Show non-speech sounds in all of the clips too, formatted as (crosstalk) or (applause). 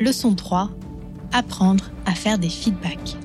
Leçon 3. Apprendre à faire des feedbacks.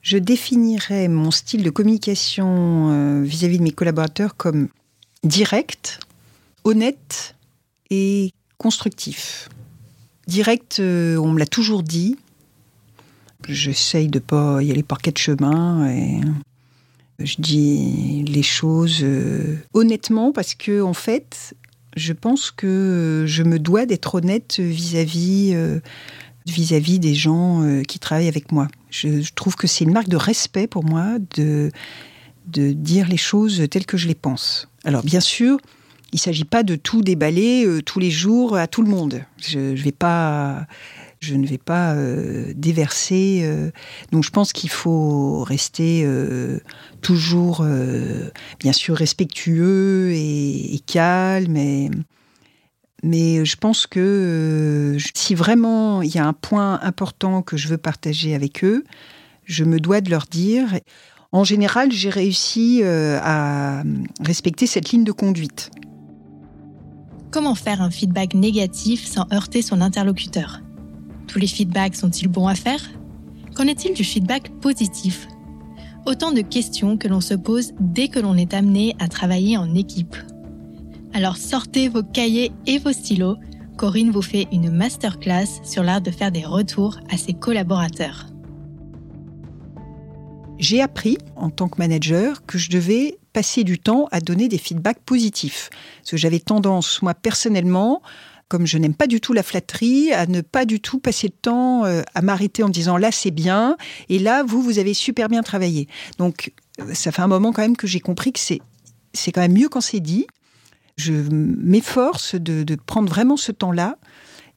Je définirais mon style de communication euh, vis-à-vis de mes collaborateurs comme direct, honnête et constructif. Direct, euh, on me l'a toujours dit. J'essaye de pas y aller par quatre chemins et je dis les choses euh, honnêtement parce que en fait, je pense que je me dois d'être honnête vis-à-vis vis-à-vis des gens euh, qui travaillent avec moi. Je, trouve que c'est une marque de respect pour moi de, de dire les choses telles que je les pense. Alors bien sûr, il ne s'agit pas de tout déballer euh, tous les jours à tout le monde. Je, vais pas, je ne vais pas euh, déverser. donc je pense qu'il faut rester toujours, bien sûr, respectueux et, calme. Et, mais je pense que euh, si vraiment il y a un point important que je veux partager avec eux, je me dois de leur dire. En général, j'ai réussi euh, à respecter cette ligne de conduite. Comment faire un feedback négatif sans heurter son interlocuteur? Tous les feedbacks sont-ils bons à faire? Qu'en est-il du feedback positif? Autant de questions que l'on se pose dès que l'on est amené à travailler en équipe. Alors sortez vos cahiers et vos stylos. Corinne vous fait une masterclass sur l'art de faire des retours à ses collaborateurs. J'ai appris en tant que manager que je devais passer du temps à donner des feedbacks positifs. Parce que j'avais tendance, moi personnellement, comme je n'aime pas du tout la flatterie, à ne pas du tout passer de temps euh, à m'arrêter en disant là c'est bien et là vous vous avez super bien travaillé. Donc euh, ça fait un moment quand même que j'ai compris que c'est c'est quand même mieux quand c'est dit je m'efforce de, prendre vraiment ce temps-là.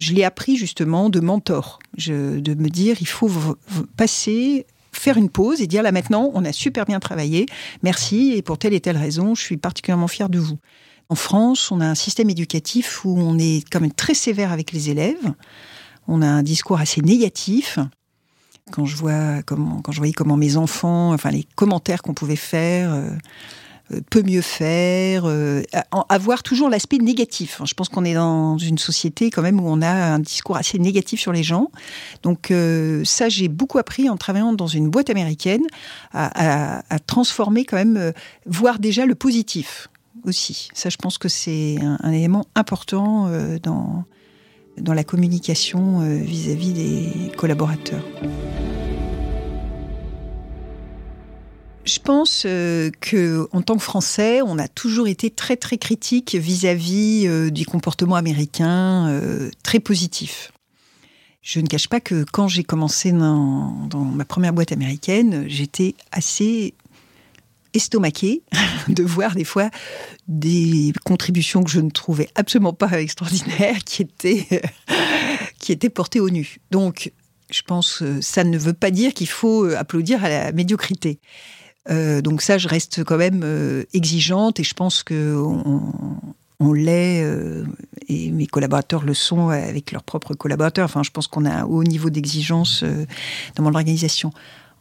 Je l'ai appris justement de mentor, de me dire il faut passer faire une pause et dire là maintenant, on a super bien travaillé, merci, et pour telle et telle raison, je suis particulièrement fier de vous. En France, on a un système éducatif où on est quand même très sévère avec les élèves, on a un discours assez négatif. Quand je vois comment, quand je voyais comment mes enfants, enfin les commentaires qu'on pouvait faire, euh, peut mieux faire, euh, avoir toujours l'aspect négatif. Je pense qu'on est dans une société quand même où on a un discours assez négatif sur les gens. Donc euh, ça, j'ai beaucoup appris en travaillant dans une boîte américaine à, transformer quand même, euh, voir déjà le positif aussi. Ça, je pense que c'est un, élément important dans, dans la communication vis à -vis des collaborateurs. Je pense euh, que, en tant que Français, on a toujours été très très critique vis-à-vis euh, du comportement américain, euh, très positif. Je ne cache pas que quand j'ai commencé dans, ma première boîte américaine, j'étais assez estomaquée (laughs) de voir des fois des contributions que je ne trouvais absolument pas extraordinaires qui étaient, (laughs) qui étaient portées au nu. Donc, je pense que ça ne veut pas dire qu'il faut applaudir à la médiocrité. Euh, donc ça, je reste quand même euh, exigeante et je pense que on, l'est euh, et mes collaborateurs le sont avec leurs propres collaborateurs. Enfin, je pense qu'on a un haut niveau d'exigence dans mon organisation.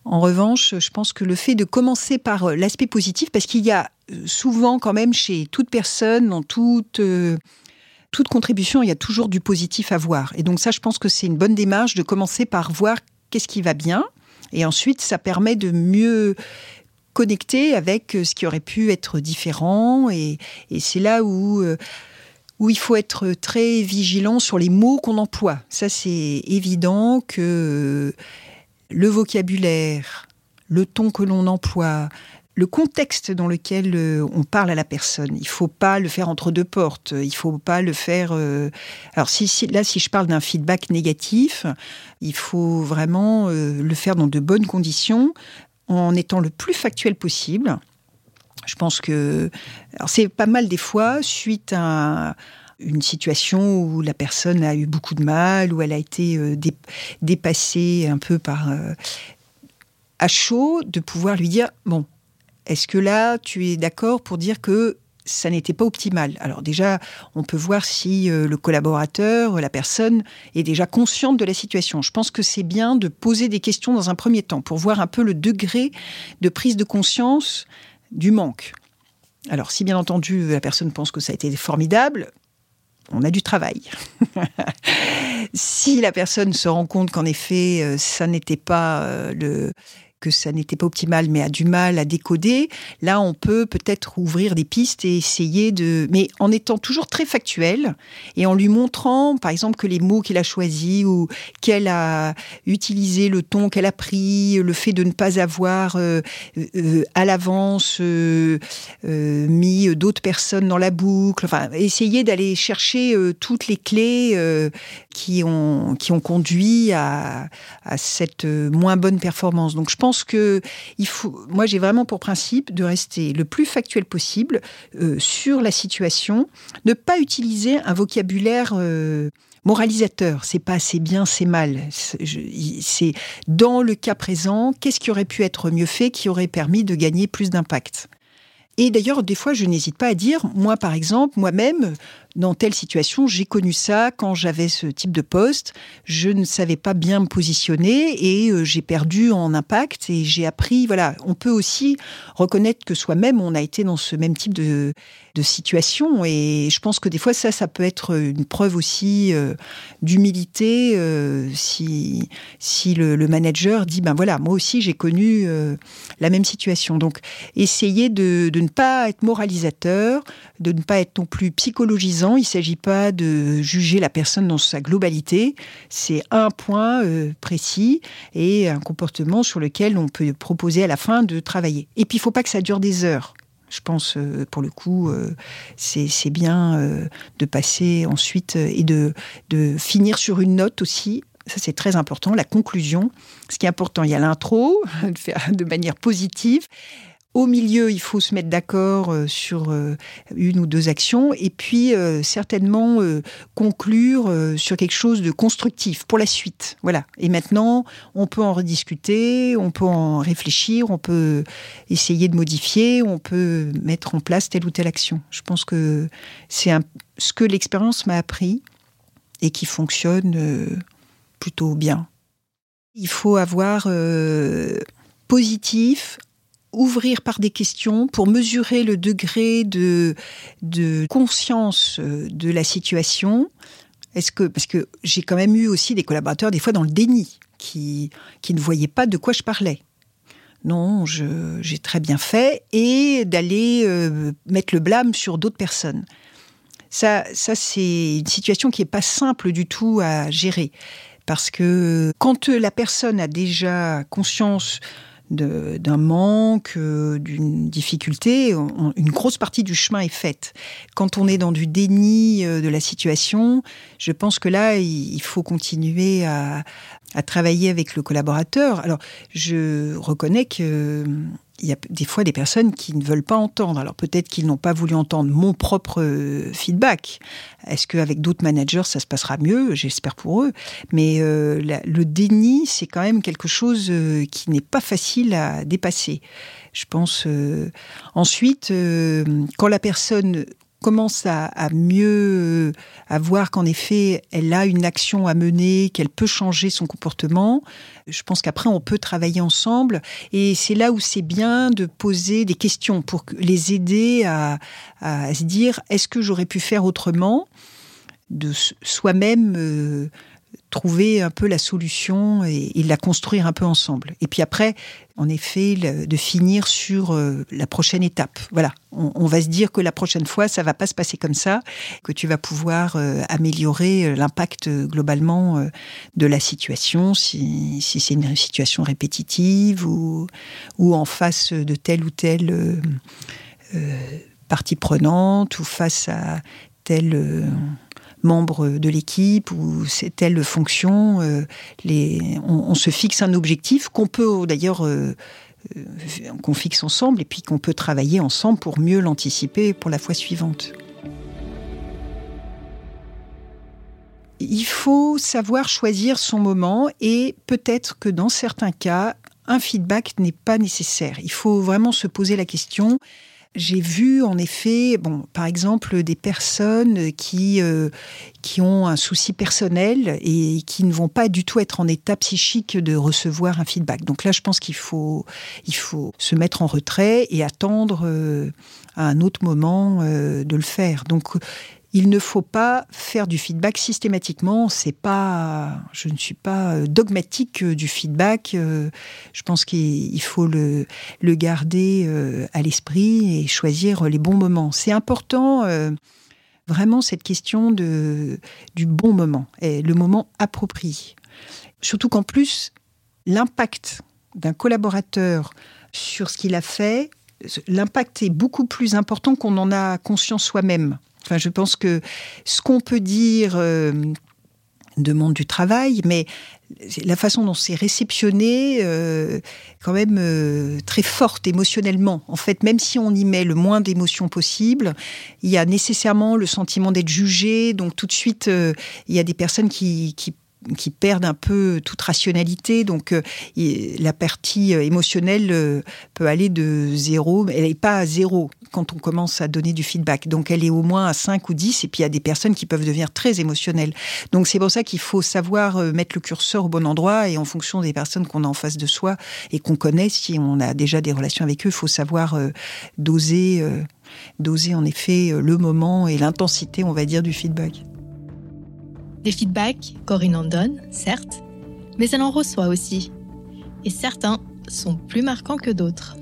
En revanche, je pense que le fait de commencer par l'aspect positif, parce qu'il y a souvent quand même chez toute personne, dans toute toute contribution, il y a toujours du positif à voir. Et donc ça, je pense que c'est une bonne démarche de commencer par voir qu'est-ce qui va bien. Et ensuite, ça permet de mieux connecté avec euh, ce qui aurait pu être différent. Et, c'est là où, euh, où il faut être très vigilant sur les mots qu'on emploie. Ça, c'est évident que euh, le vocabulaire, le ton que l'on emploie, le contexte dans lequel on parle à la personne. Il faut pas le faire entre deux portes. Il faut pas le faire. Alors si, là, si je parle d'un feedback négatif, il faut vraiment le faire dans de bonnes conditions, en étant le plus factuel possible. Je pense que c'est pas mal des fois suite à une situation où la personne a eu beaucoup de mal, où elle a été euh, dépassée un peu par euh, à chaud, de pouvoir lui dire bon, est-ce que là tu es d'accord pour dire que ça n'était pas optimal? Alors déjà, on peut voir si euh, le collaborateur, la personne est déjà consciente de la situation. Je pense que c'est bien de poser des questions dans un premier temps pour voir un peu le degré de prise de conscience du manque. Alors, si bien entendu la personne pense que ça a été formidable, on a du travail. (laughs) si la personne se rend compte qu'en effet, euh, ça n'était pas euh, le que ça n'était pas optimal, mais a du mal à décoder, là, on peut peut-être ouvrir des pistes et essayer de... Mais en étant toujours très factuel et en lui montrant, par exemple, que les mots qu'il a choisis ou qu'elle a utilisé, le ton qu'elle a pris, le fait de ne pas avoir euh, euh, à l'avance euh, mis d'autres personnes dans la boucle, enfin, essayer d'aller chercher toutes les clés qui, ont, qui ont conduit à, à cette moins bonne performance. Donc, je pense que il faut. Moi, j'ai vraiment pour principe de rester le plus factuel possible euh, sur la situation, ne pas utiliser un vocabulaire. Euh, moralisateur, c'est pas assez bien, c'est mal. C'est dans le cas présent, qu'est-ce qui aurait pu être mieux fait, qui aurait permis de gagner plus d'impact? Et d'ailleurs, des fois, je n'hésite pas à dire, moi par exemple, moi-même, dans telle situation, j'ai connu ça quand j'avais ce type de poste. Je ne savais pas bien me positionner et euh, j'ai perdu en impact et j'ai appris. Voilà, on peut aussi reconnaître que soi-même, on a été dans ce même type de, situation et je pense que des fois, ça, ça peut être une preuve aussi euh, d'humilité euh, si, si le, manager dit ben voilà, moi aussi j'ai connu la même situation. Donc, essayer de ne pas être moralisateur, de ne pas être non plus psychologisant il ne s'agit pas de juger la personne dans sa globalité. C'est un point euh, précis et un comportement sur lequel on peut proposer à la fin de travailler. Et puis, il ne faut pas que ça dure des heures. Je pense, euh, pour le coup, euh, c'est bien de passer ensuite et de, finir sur une note aussi ça c'est très important, la conclusion. Ce qui est important, il y a l'intro, (laughs) de manière positive, au milieu, il faut se mettre d'accord euh, sur euh, une ou deux actions et puis euh, certainement conclure sur quelque chose de constructif pour la suite. Voilà. Et maintenant, on peut en rediscuter, on peut en réfléchir, on peut essayer de modifier, on peut mettre en place telle ou telle action. Je pense que c'est ce que l'expérience m'a appris et qui fonctionne plutôt bien. Il faut avoir positif, ouvrir par des questions pour mesurer le degré de, conscience euh, de la situation. Est-ce que parce que j'ai quand même eu aussi des collaborateurs des fois dans le déni qui qui ne voyaient pas de quoi je parlais. Non, j'ai très bien fait et d'aller euh, mettre le blâme sur d'autres personnes. Ça, ça c'est une situation qui est pas simple du tout à gérer parce que quand la personne a déjà conscience d'un manque, euh, d'une difficulté, une grosse partie du chemin est faite. Quand on est dans du déni euh, de la situation, je pense que là, il faut continuer à, à travailler avec le collaborateur. Alors, je reconnais que il y a des fois des personnes qui ne veulent pas entendre. Alors peut-être qu'ils n'ont pas voulu entendre mon propre euh, feedback. Est-ce qu'avec d'autres managers, ça se passera mieux? J'espère pour eux. Mais euh, le déni, c'est quand même quelque chose euh, qui n'est pas facile à dépasser. Je pense. ensuite, quand la personne commence à, mieux à voir qu'en effet elle a une action à mener, qu'elle peut changer son comportement. Je pense qu'après on peut travailler ensemble et c'est là où c'est bien de poser des questions pour les aider à, à se dire est-ce que j'aurais pu faire autrement de soi-même euh, trouver un peu la solution et, la construire un peu ensemble. Et puis après, en effet, de finir sur euh, la prochaine étape. Voilà, on, va se dire que la prochaine fois, ça va pas se passer comme ça, que tu vas pouvoir euh, améliorer euh, l'impact globalement de la situation, si, si c'est une situation répétitive ou, ou en face de telle ou telle partie prenante ou face à telle membre de l'équipe ou c'est telle fonction. Euh, on, se fixe un objectif qu'on peut d'ailleurs euh, euh, qu'on fixe ensemble et puis qu'on peut travailler ensemble pour mieux l'anticiper pour la fois suivante. Il faut savoir choisir son moment et peut-être que dans certains cas, un feedback n'est pas nécessaire. Il faut vraiment se poser la question J'ai vu en effet, bon, par exemple, des personnes qui, euh, qui ont un souci personnel et qui ne vont pas du tout être en état psychique de recevoir un feedback. Donc là, je pense qu'il faut, il faut se mettre en retrait et attendre euh, à un autre moment euh, de le faire. Donc il ne faut pas faire du feedback systématiquement. C'est pas, je ne suis pas euh, dogmatique euh, du feedback. Euh, je pense qu'il faut le, garder à l'esprit et choisir les bons moments. C'est important, vraiment, cette question de, du bon moment, et le moment approprié. Surtout qu'en plus, l'impact d'un collaborateur sur ce qu'il a fait, l'impact est beaucoup plus important qu'on en a conscience soi-même. Enfin, je pense que ce qu'on peut dire euh, de monde du travail, mais la façon dont c'est réceptionné, euh, quand même euh, très forte émotionnellement. En fait, même si on y met le moins d'émotions possible, il y a nécessairement le sentiment d'être jugé. Donc tout de suite, il y a des personnes qui qui perdent un peu toute rationalité. Donc euh, la partie euh, émotionnelle euh, peut aller de zéro, elle n'est pas à zéro quand on commence à donner du feedback. Donc elle est au moins à 5 ou 10, et puis il y a des personnes qui peuvent devenir très émotionnelles. Donc c'est pour ça qu'il faut savoir mettre le curseur au bon endroit, et en fonction des personnes qu'on a en face de soi et qu'on connaît, si on a déjà des relations avec eux, il faut savoir doser, doser en effet le moment et l'intensité, on va dire, du feedback. Des feedbacks, Corinne en donne, certes, mais elle en reçoit aussi. Et certains sont plus marquants que d'autres.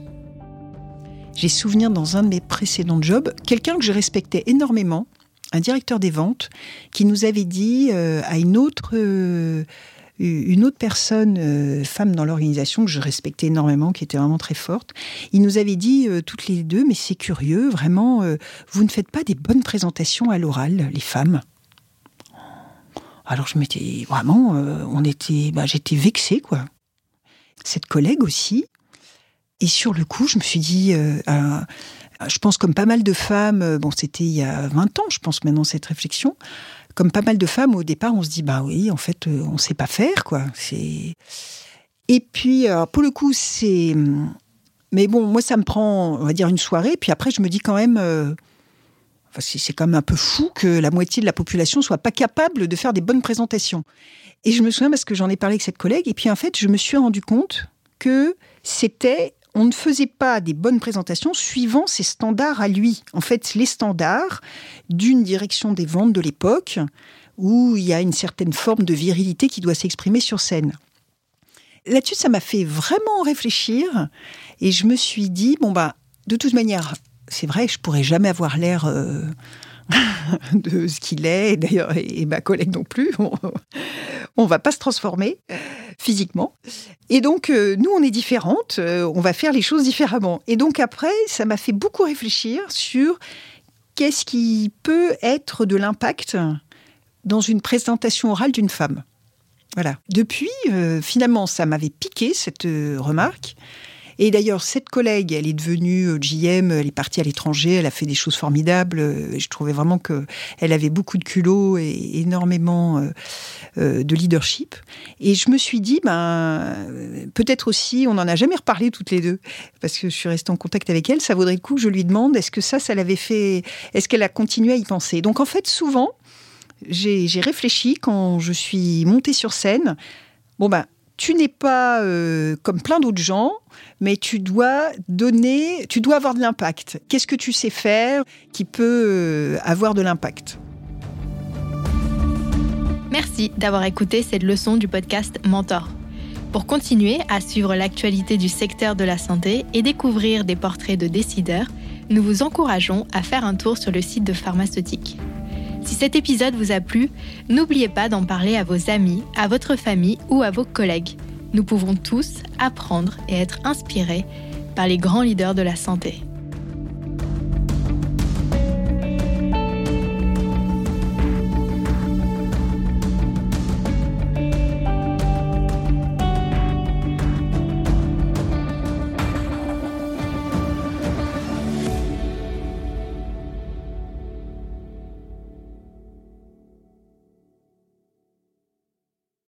J'ai souvenir dans un de mes précédents jobs, quelqu'un que je respectais énormément, un directeur des ventes, qui nous avait dit euh, à une autre, euh, une autre personne, euh, femme dans l'organisation, que je respectais énormément, qui était vraiment très forte, il nous avait dit toutes les deux, mais c'est curieux, vraiment, vous ne faites pas des bonnes présentations à l'oral, les femmes. Alors je m'étais vraiment, euh, on était, bah, j'étais vexée quoi. Cette collègue aussi. Et sur le coup, je me suis dit, euh, euh, je pense comme pas mal de femmes, bon c'était il y a 20 ans, je pense maintenant cette réflexion, comme pas mal de femmes au départ, on se dit bah oui, en fait, on sait pas faire quoi. C'est et puis pour le coup c'est, mais bon moi ça me prend, on va dire une soirée, puis après je me dis quand même c'est quand même un peu fou que la moitié de la population soit pas capable de faire des bonnes présentations. Et je me souviens parce que j'en ai parlé avec cette collègue, et puis en fait, je me suis rendu compte que c'était on ne faisait pas des bonnes présentations suivant ses standards à lui. En fait, les standards d'une direction des ventes de l'époque, où il y a une certaine forme de virilité qui doit s'exprimer sur scène. Là-dessus, ça m'a fait vraiment réfléchir, et je me suis dit, bon, bah, de toute manière, c'est vrai, je pourrais jamais avoir l'air euh, (laughs) de ce qu'il est, d'ailleurs, et, ma collègue non plus. (laughs) On, ne va pas se transformer physiquement. Et donc, euh, nous, on est différentes, euh, on va faire les choses différemment. Et donc, après, ça m'a fait beaucoup réfléchir sur qu'est-ce qui peut être de l'impact dans une présentation orale d'une femme. Voilà. Depuis, finalement, ça m'avait piqué cette remarque. Et d'ailleurs, cette collègue, elle est devenue GM, euh, elle est partie à l'étranger, elle a fait des choses formidables. Euh, je trouvais vraiment qu'elle avait beaucoup de culot et énormément euh, de leadership. Et je me suis dit, ben, peut-être aussi, on n'en a jamais reparlé toutes les deux, parce que je suis restée en contact avec elle, ça vaudrait le coup que je lui demande, est-ce que ça, ça l'avait fait, est-ce qu'elle a continué à y penser? Donc en fait, souvent, j'ai réfléchi quand je suis montée sur scène, bon ben, tu n'es pas comme plein d'autres gens, mais tu dois donner, tu dois avoir de l'impact. Qu'est-ce que tu sais faire qui peut euh, avoir de l'impact? Merci d'avoir écouté cette leçon du podcast Mentor. Pour continuer à suivre l'actualité du secteur de la santé et découvrir des portraits de décideurs, nous vous encourageons à faire un tour sur le site de Pharmaceutique. Si cet épisode vous a plu, n'oubliez pas d'en parler à vos amis, à votre famille ou à vos collègues. Nous pouvons tous apprendre et être inspirés par les grands leaders de la santé.